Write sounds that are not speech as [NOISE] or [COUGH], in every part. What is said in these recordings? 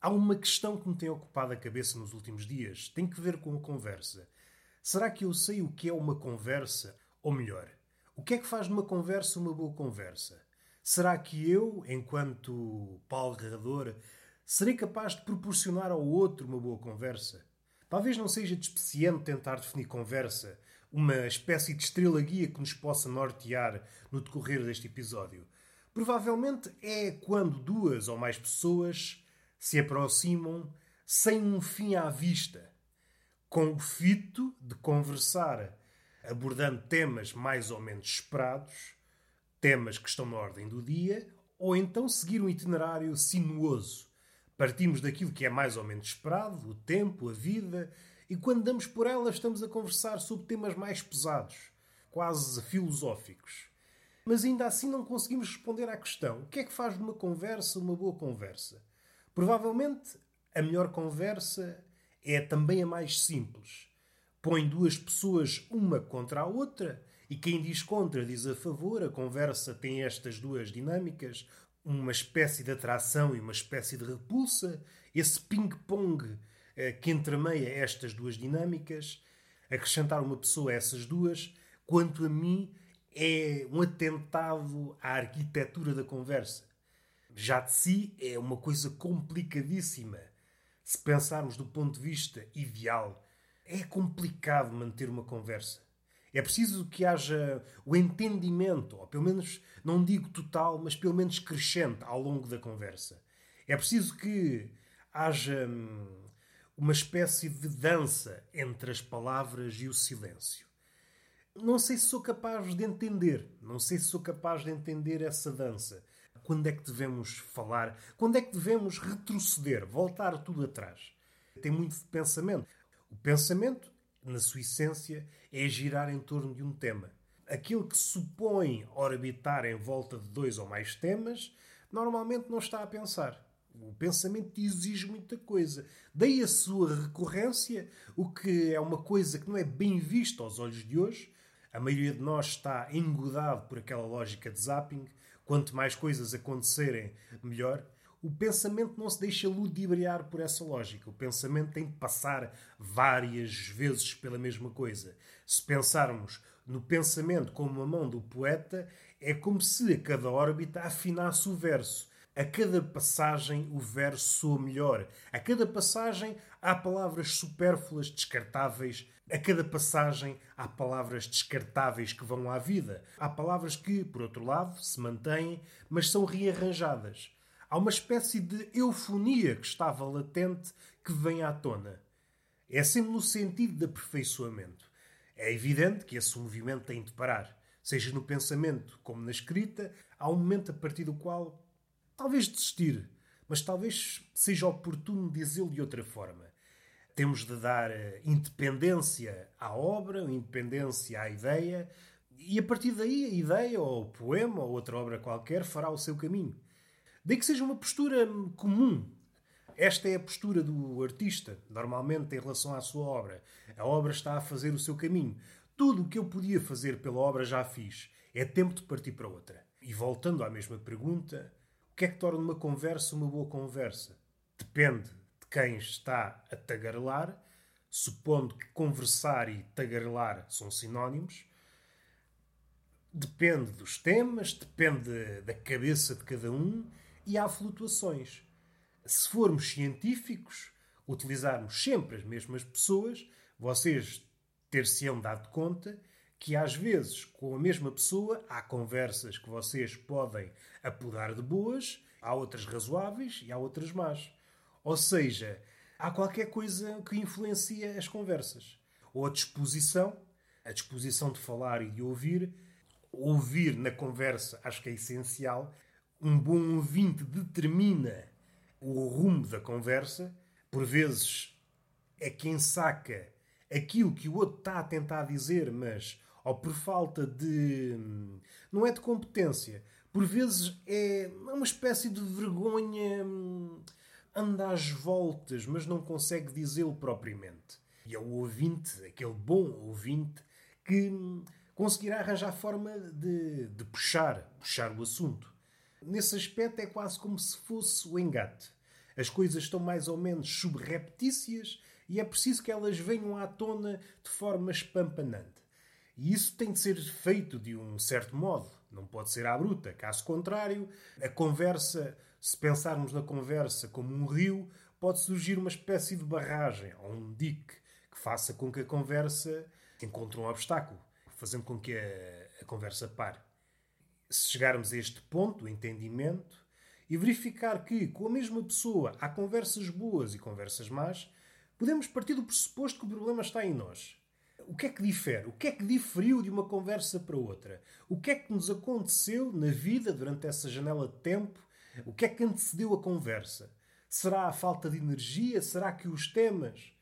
Há uma questão que me tem ocupado a cabeça nos últimos dias. Tem que ver com a conversa. Será que eu sei o que é uma conversa? Ou melhor, o que é que faz de uma conversa uma boa conversa? Será que eu, enquanto palrador, serei capaz de proporcionar ao outro uma boa conversa? Talvez não seja despeciente tentar definir conversa, uma espécie de estrela guia que nos possa nortear no decorrer deste episódio. Provavelmente é quando duas ou mais pessoas se aproximam sem um fim à vista, com o fito de conversar, abordando temas mais ou menos esperados, temas que estão na ordem do dia, ou então seguir um itinerário sinuoso. Partimos daquilo que é mais ou menos esperado, o tempo, a vida, e quando damos por ela estamos a conversar sobre temas mais pesados, quase filosóficos. Mas ainda assim não conseguimos responder à questão: o que é que faz de uma conversa uma boa conversa? Provavelmente a melhor conversa é também a mais simples. Põe duas pessoas uma contra a outra e quem diz contra diz a favor. A conversa tem estas duas dinâmicas, uma espécie de atração e uma espécie de repulsa. Esse ping-pong eh, que entremeia estas duas dinâmicas, acrescentar uma pessoa a essas duas, quanto a mim, é um atentado à arquitetura da conversa já de si é uma coisa complicadíssima. Se pensarmos do ponto de vista ideal, é complicado manter uma conversa. É preciso que haja o entendimento, ou pelo menos, não digo total, mas pelo menos crescente ao longo da conversa. É preciso que haja hum, uma espécie de dança entre as palavras e o silêncio. Não sei se sou capaz de entender, não sei se sou capaz de entender essa dança. Quando é que devemos falar? Quando é que devemos retroceder, voltar tudo atrás? Tem muito de pensamento. O pensamento, na sua essência, é girar em torno de um tema. Aquilo que supõe orbitar em volta de dois ou mais temas, normalmente não está a pensar. O pensamento exige muita coisa. Daí a sua recorrência, o que é uma coisa que não é bem vista aos olhos de hoje. A maioria de nós está engodado por aquela lógica de zapping, quanto mais coisas acontecerem, melhor. O pensamento não se deixa ludibriar por essa lógica. O pensamento tem de passar várias vezes pela mesma coisa. Se pensarmos no pensamento como a mão do poeta, é como se a cada órbita afinasse o verso. A cada passagem o verso soa melhor. A cada passagem há palavras supérfluas, descartáveis, a cada passagem há palavras descartáveis que vão à vida. Há palavras que, por outro lado, se mantêm, mas são rearranjadas. Há uma espécie de eufonia que estava latente que vem à tona. É sempre no sentido de aperfeiçoamento. É evidente que esse movimento tem de parar. Seja no pensamento como na escrita, há um momento a partir do qual talvez desistir, mas talvez seja oportuno dizê-lo de outra forma. Temos de dar eh, independência à obra, independência à ideia, e a partir daí a ideia, ou o poema, ou outra obra qualquer, fará o seu caminho. Daí que seja uma postura comum. Esta é a postura do artista, normalmente em relação à sua obra. A obra está a fazer o seu caminho. Tudo o que eu podia fazer pela obra já fiz. É tempo de partir para outra. E voltando à mesma pergunta, que é que torna uma conversa uma boa conversa? Depende quem está a tagarelar, supondo que conversar e tagarelar são sinónimos. Depende dos temas, depende da cabeça de cada um e há flutuações. Se formos científicos, utilizarmos sempre as mesmas pessoas, vocês ter-se-ão dado conta que às vezes com a mesma pessoa há conversas que vocês podem apodar de boas, há outras razoáveis e há outras más. Ou seja, há qualquer coisa que influencia as conversas. Ou a disposição, a disposição de falar e de ouvir. Ouvir na conversa acho que é essencial. Um bom ouvinte determina o rumo da conversa. Por vezes é quem saca aquilo que o outro está a tentar dizer, mas ou por falta de. não é de competência. Por vezes é uma espécie de vergonha hum, anda às voltas, mas não consegue dizê-lo propriamente. E é o ouvinte, aquele bom ouvinte, que conseguirá arranjar forma de, de puxar, puxar o assunto. Nesse aspecto é quase como se fosse o engate. As coisas estão mais ou menos subreptícias e é preciso que elas venham à tona de forma espampanante. E isso tem de ser feito de um certo modo, não pode ser à bruta. Caso contrário, a conversa, se pensarmos na conversa como um rio, pode surgir uma espécie de barragem ou um dique que faça com que a conversa encontre um obstáculo, fazendo com que a, a conversa pare. Se chegarmos a este ponto, o entendimento, e verificar que, com a mesma pessoa, há conversas boas e conversas más, podemos partir do pressuposto que o problema está em nós. O que é que difere? O que é que diferiu de uma conversa para outra? O que é que nos aconteceu na vida durante essa janela de tempo? O que é que antecedeu a conversa? Será a falta de energia? Será que os temas,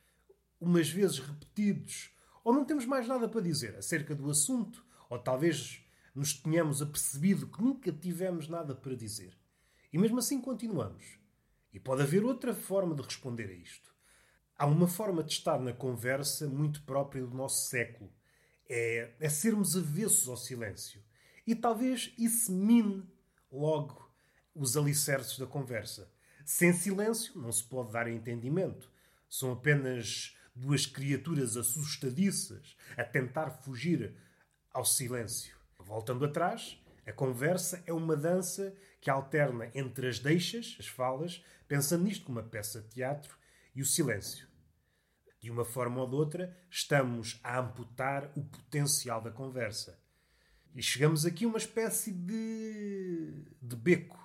umas vezes repetidos, ou não temos mais nada para dizer acerca do assunto? Ou talvez nos tenhamos apercebido que nunca tivemos nada para dizer. E mesmo assim continuamos. E pode haver outra forma de responder a isto. Há uma forma de estar na conversa muito própria do nosso século. É, é sermos avessos ao silêncio. E talvez isso mine logo os alicerces da conversa. Sem silêncio não se pode dar entendimento. São apenas duas criaturas assustadiças a tentar fugir ao silêncio. Voltando atrás, a conversa é uma dança que alterna entre as deixas, as falas, pensando nisto como uma peça de teatro, e o silêncio. De uma forma ou de outra, estamos a amputar o potencial da conversa. E chegamos aqui a uma espécie de, de beco.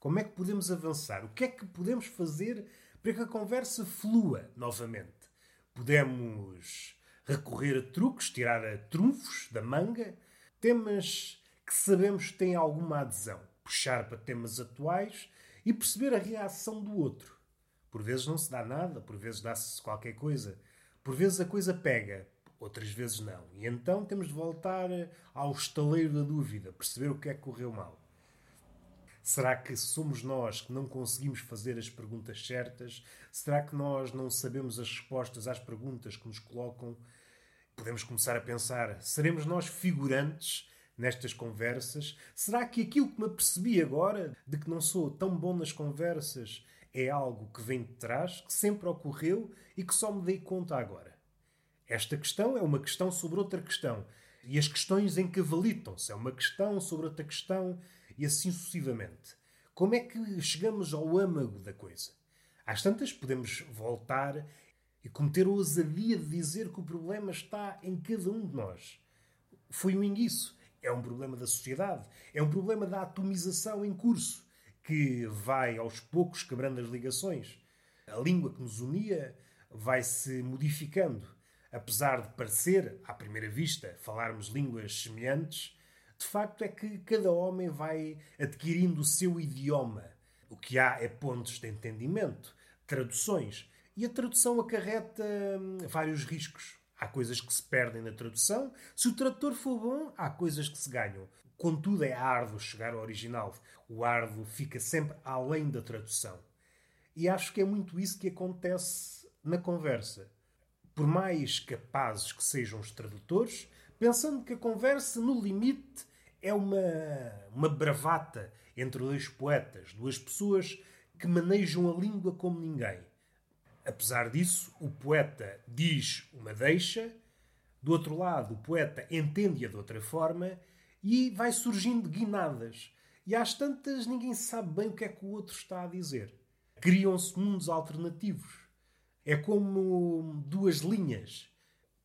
Como é que podemos avançar? O que é que podemos fazer para que a conversa flua novamente? Podemos recorrer a truques, tirar a trunfos da manga, temas que sabemos que têm alguma adesão, puxar para temas atuais e perceber a reação do outro. Por vezes não se dá nada, por vezes dá-se qualquer coisa. Por vezes a coisa pega, outras vezes não. E então temos de voltar ao estaleiro da dúvida, perceber o que é que correu mal. Será que somos nós que não conseguimos fazer as perguntas certas? Será que nós não sabemos as respostas às perguntas que nos colocam? Podemos começar a pensar: seremos nós figurantes nestas conversas? Será que aquilo que me apercebi agora, de que não sou tão bom nas conversas, é algo que vem de trás, que sempre ocorreu e que só me dei conta agora. Esta questão é uma questão sobre outra questão. E as questões encavalitam-se. É uma questão sobre outra questão e assim sucessivamente. Como é que chegamos ao âmago da coisa? Às tantas, podemos voltar e cometer a ousadia de dizer que o problema está em cada um de nós. Foi um enguiço. É um problema da sociedade. É um problema da atomização em curso que vai aos poucos quebrando as ligações. A língua que nos unia vai se modificando. Apesar de parecer, à primeira vista, falarmos línguas semelhantes, de facto é que cada homem vai adquirindo o seu idioma. O que há é pontos de entendimento, traduções, e a tradução acarreta hum, vários riscos. Há coisas que se perdem na tradução. Se o tradutor for bom, há coisas que se ganham. Contudo, é árduo chegar ao original. O árduo fica sempre além da tradução. E acho que é muito isso que acontece na conversa. Por mais capazes que sejam os tradutores, pensando que a conversa, no limite, é uma, uma bravata entre dois poetas, duas pessoas que manejam a língua como ninguém. Apesar disso, o poeta diz uma deixa, do outro lado, o poeta entende-a de outra forma e vai surgindo guinadas. E às tantas ninguém sabe bem o que é que o outro está a dizer. Criam-se mundos alternativos. É como duas linhas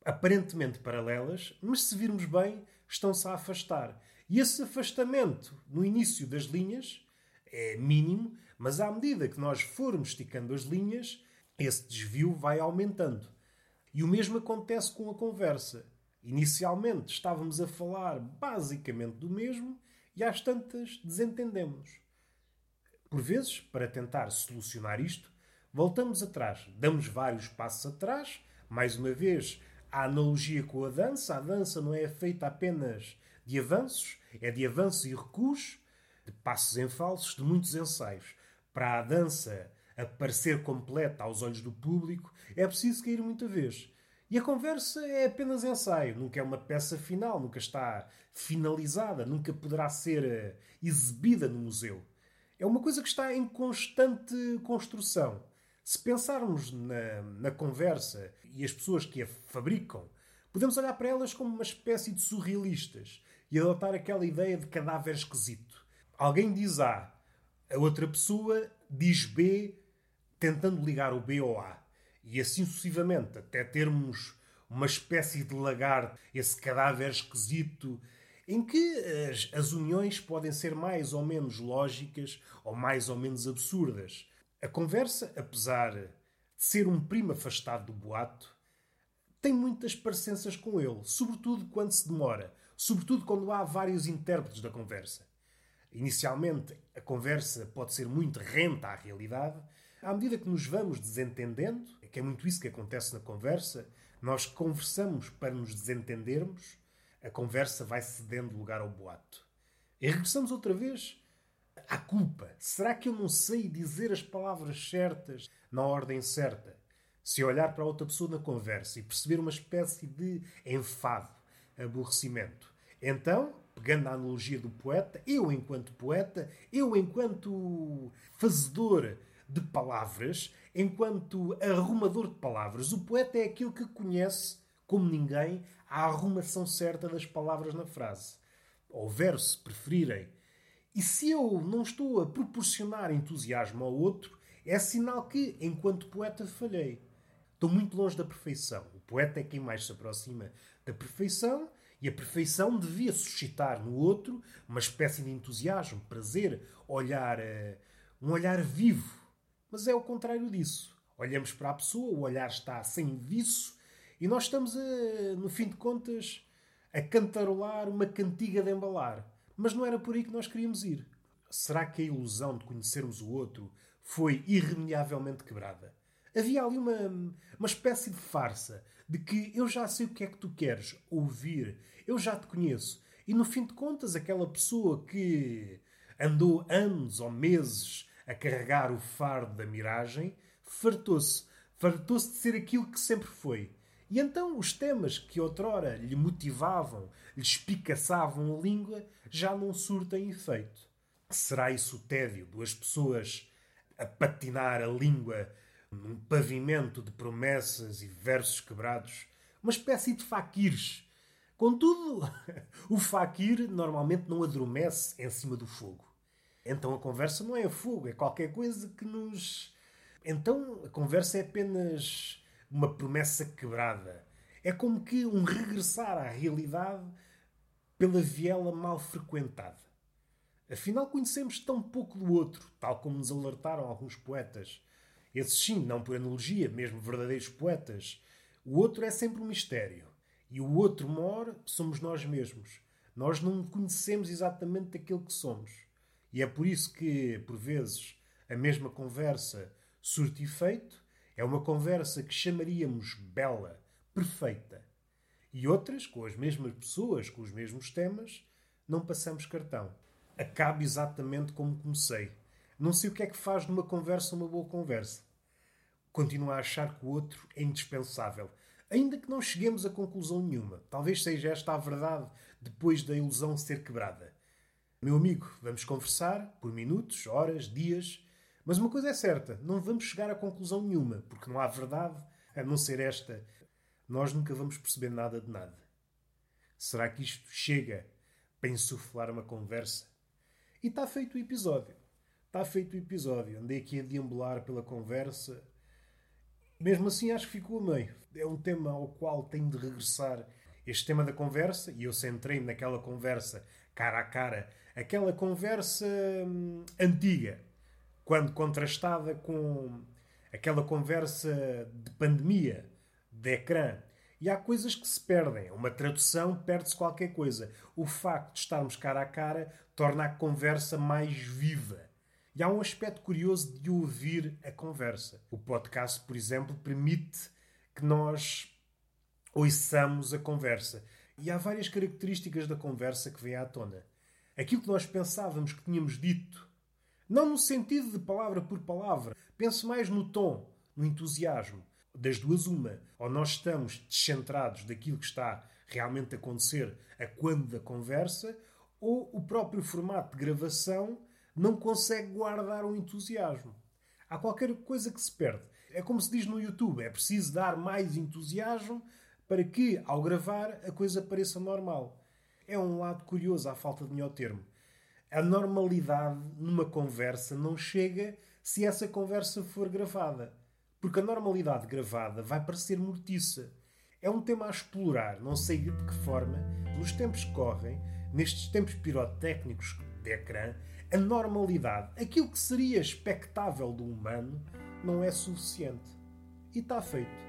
aparentemente paralelas, mas se virmos bem, estão-se a afastar. E esse afastamento no início das linhas é mínimo, mas à medida que nós formos esticando as linhas, esse desvio vai aumentando. E o mesmo acontece com a conversa. Inicialmente estávamos a falar basicamente do mesmo e às tantas desentendemos. Por vezes, para tentar solucionar isto, voltamos atrás, damos vários passos atrás, mais uma vez, a analogia com a dança. A dança não é feita apenas de avanços, é de avanços e recuos, de passos em falsos, de muitos ensaios. Para a dança aparecer completa aos olhos do público, é preciso cair muita vez. E a conversa é apenas ensaio, nunca é uma peça final, nunca está finalizada, nunca poderá ser eh, exibida no museu. é uma coisa que está em constante construção. Se pensarmos na, na conversa e as pessoas que a fabricam, podemos olhar para elas como uma espécie de surrealistas e adotar aquela ideia de cadáver esquisito. Alguém diz A, a outra pessoa diz B, tentando ligar o B ao A. E assim sucessivamente, até termos uma espécie de lagarto, esse cadáver esquisito, em que as, as uniões podem ser mais ou menos lógicas ou mais ou menos absurdas. A conversa, apesar de ser um primo afastado do boato, tem muitas parecenças com ele, sobretudo quando se demora, sobretudo quando há vários intérpretes da conversa. Inicialmente, a conversa pode ser muito renta à realidade. À medida que nos vamos desentendendo, que é muito isso que acontece na conversa, nós conversamos para nos desentendermos, a conversa vai cedendo lugar ao boato. E regressamos outra vez à culpa. Será que eu não sei dizer as palavras certas na ordem certa? Se olhar para outra pessoa na conversa e perceber uma espécie de enfado, aborrecimento, então pegando a analogia do poeta, eu enquanto poeta, eu enquanto fazedor de palavras, enquanto arrumador de palavras, o poeta é aquele que conhece, como ninguém, a arrumação certa das palavras na frase. Ou verso, se preferirem. E se eu não estou a proporcionar entusiasmo ao outro, é sinal que, enquanto poeta, falhei. Estou muito longe da perfeição. O poeta é quem mais se aproxima da perfeição e a perfeição devia suscitar no outro uma espécie de entusiasmo, prazer, olhar, uh, um olhar vivo. Mas é o contrário disso. Olhamos para a pessoa, o olhar está sem viço e nós estamos, a, no fim de contas, a cantarolar uma cantiga de embalar. Mas não era por aí que nós queríamos ir. Será que a ilusão de conhecermos o outro foi irremediavelmente quebrada? Havia ali uma, uma espécie de farsa de que eu já sei o que é que tu queres ouvir, eu já te conheço. E no fim de contas, aquela pessoa que andou anos ou meses a carregar o fardo da miragem fartou-se. Fartou-se de ser aquilo que sempre foi. E então os temas que outrora lhe motivavam, lhe espicaçavam a língua, já não surtem efeito. Será isso o tédio? Duas pessoas a patinar a língua num pavimento de promessas e versos quebrados, uma espécie de faquires. Contudo, [LAUGHS] o faquir normalmente não adormece em cima do fogo. Então a conversa não é fogo, é qualquer coisa que nos. Então a conversa é apenas uma promessa quebrada. É como que um regressar à realidade pela viela mal frequentada. Afinal, conhecemos tão pouco do outro, tal como nos alertaram alguns poetas. Esses sim, não por analogia, mesmo verdadeiros poetas. O outro é sempre um mistério. E o outro mor somos nós mesmos. Nós não conhecemos exatamente aquilo que somos. E é por isso que, por vezes, a mesma conversa surte efeito é uma conversa que chamaríamos bela, perfeita. E outras, com as mesmas pessoas, com os mesmos temas, não passamos cartão. Acaba exatamente como comecei não sei o que é que faz de uma conversa uma boa conversa. Continuo a achar que o outro é indispensável. Ainda que não cheguemos a conclusão nenhuma. Talvez seja esta a verdade depois da ilusão ser quebrada. Meu amigo, vamos conversar por minutos, horas, dias. Mas uma coisa é certa: não vamos chegar a conclusão nenhuma, porque não há verdade a não ser esta. Nós nunca vamos perceber nada de nada. Será que isto chega para insuflar uma conversa? E está feito o episódio. Está feito o episódio. Andei aqui a deambular pela conversa. Mesmo assim, acho que ficou a meio. É um tema ao qual tenho de regressar. Este tema da conversa, e eu centrei-me naquela conversa cara a cara, aquela conversa hum, antiga, quando contrastada com aquela conversa de pandemia, de ecrã. E há coisas que se perdem. Uma tradução perde-se qualquer coisa. O facto de estarmos cara a cara torna a conversa mais viva. E há um aspecto curioso de ouvir a conversa. O podcast, por exemplo, permite que nós ouçamos a conversa. E há várias características da conversa que vêm à tona. Aquilo que nós pensávamos que tínhamos dito, não no sentido de palavra por palavra, penso mais no tom, no entusiasmo. Das duas, uma. Ou nós estamos descentrados daquilo que está realmente a acontecer a quando da conversa, ou o próprio formato de gravação não consegue guardar o entusiasmo. Há qualquer coisa que se perde. É como se diz no YouTube: é preciso dar mais entusiasmo para que, ao gravar, a coisa pareça normal. É um lado curioso à falta de melhor termo. A normalidade numa conversa não chega se essa conversa for gravada. Porque a normalidade gravada vai parecer mortiça. É um tema a explorar, não sei de que forma, nos tempos que correm, nestes tempos pirotécnicos de ecrã, a normalidade, aquilo que seria expectável do humano, não é suficiente. E está feito.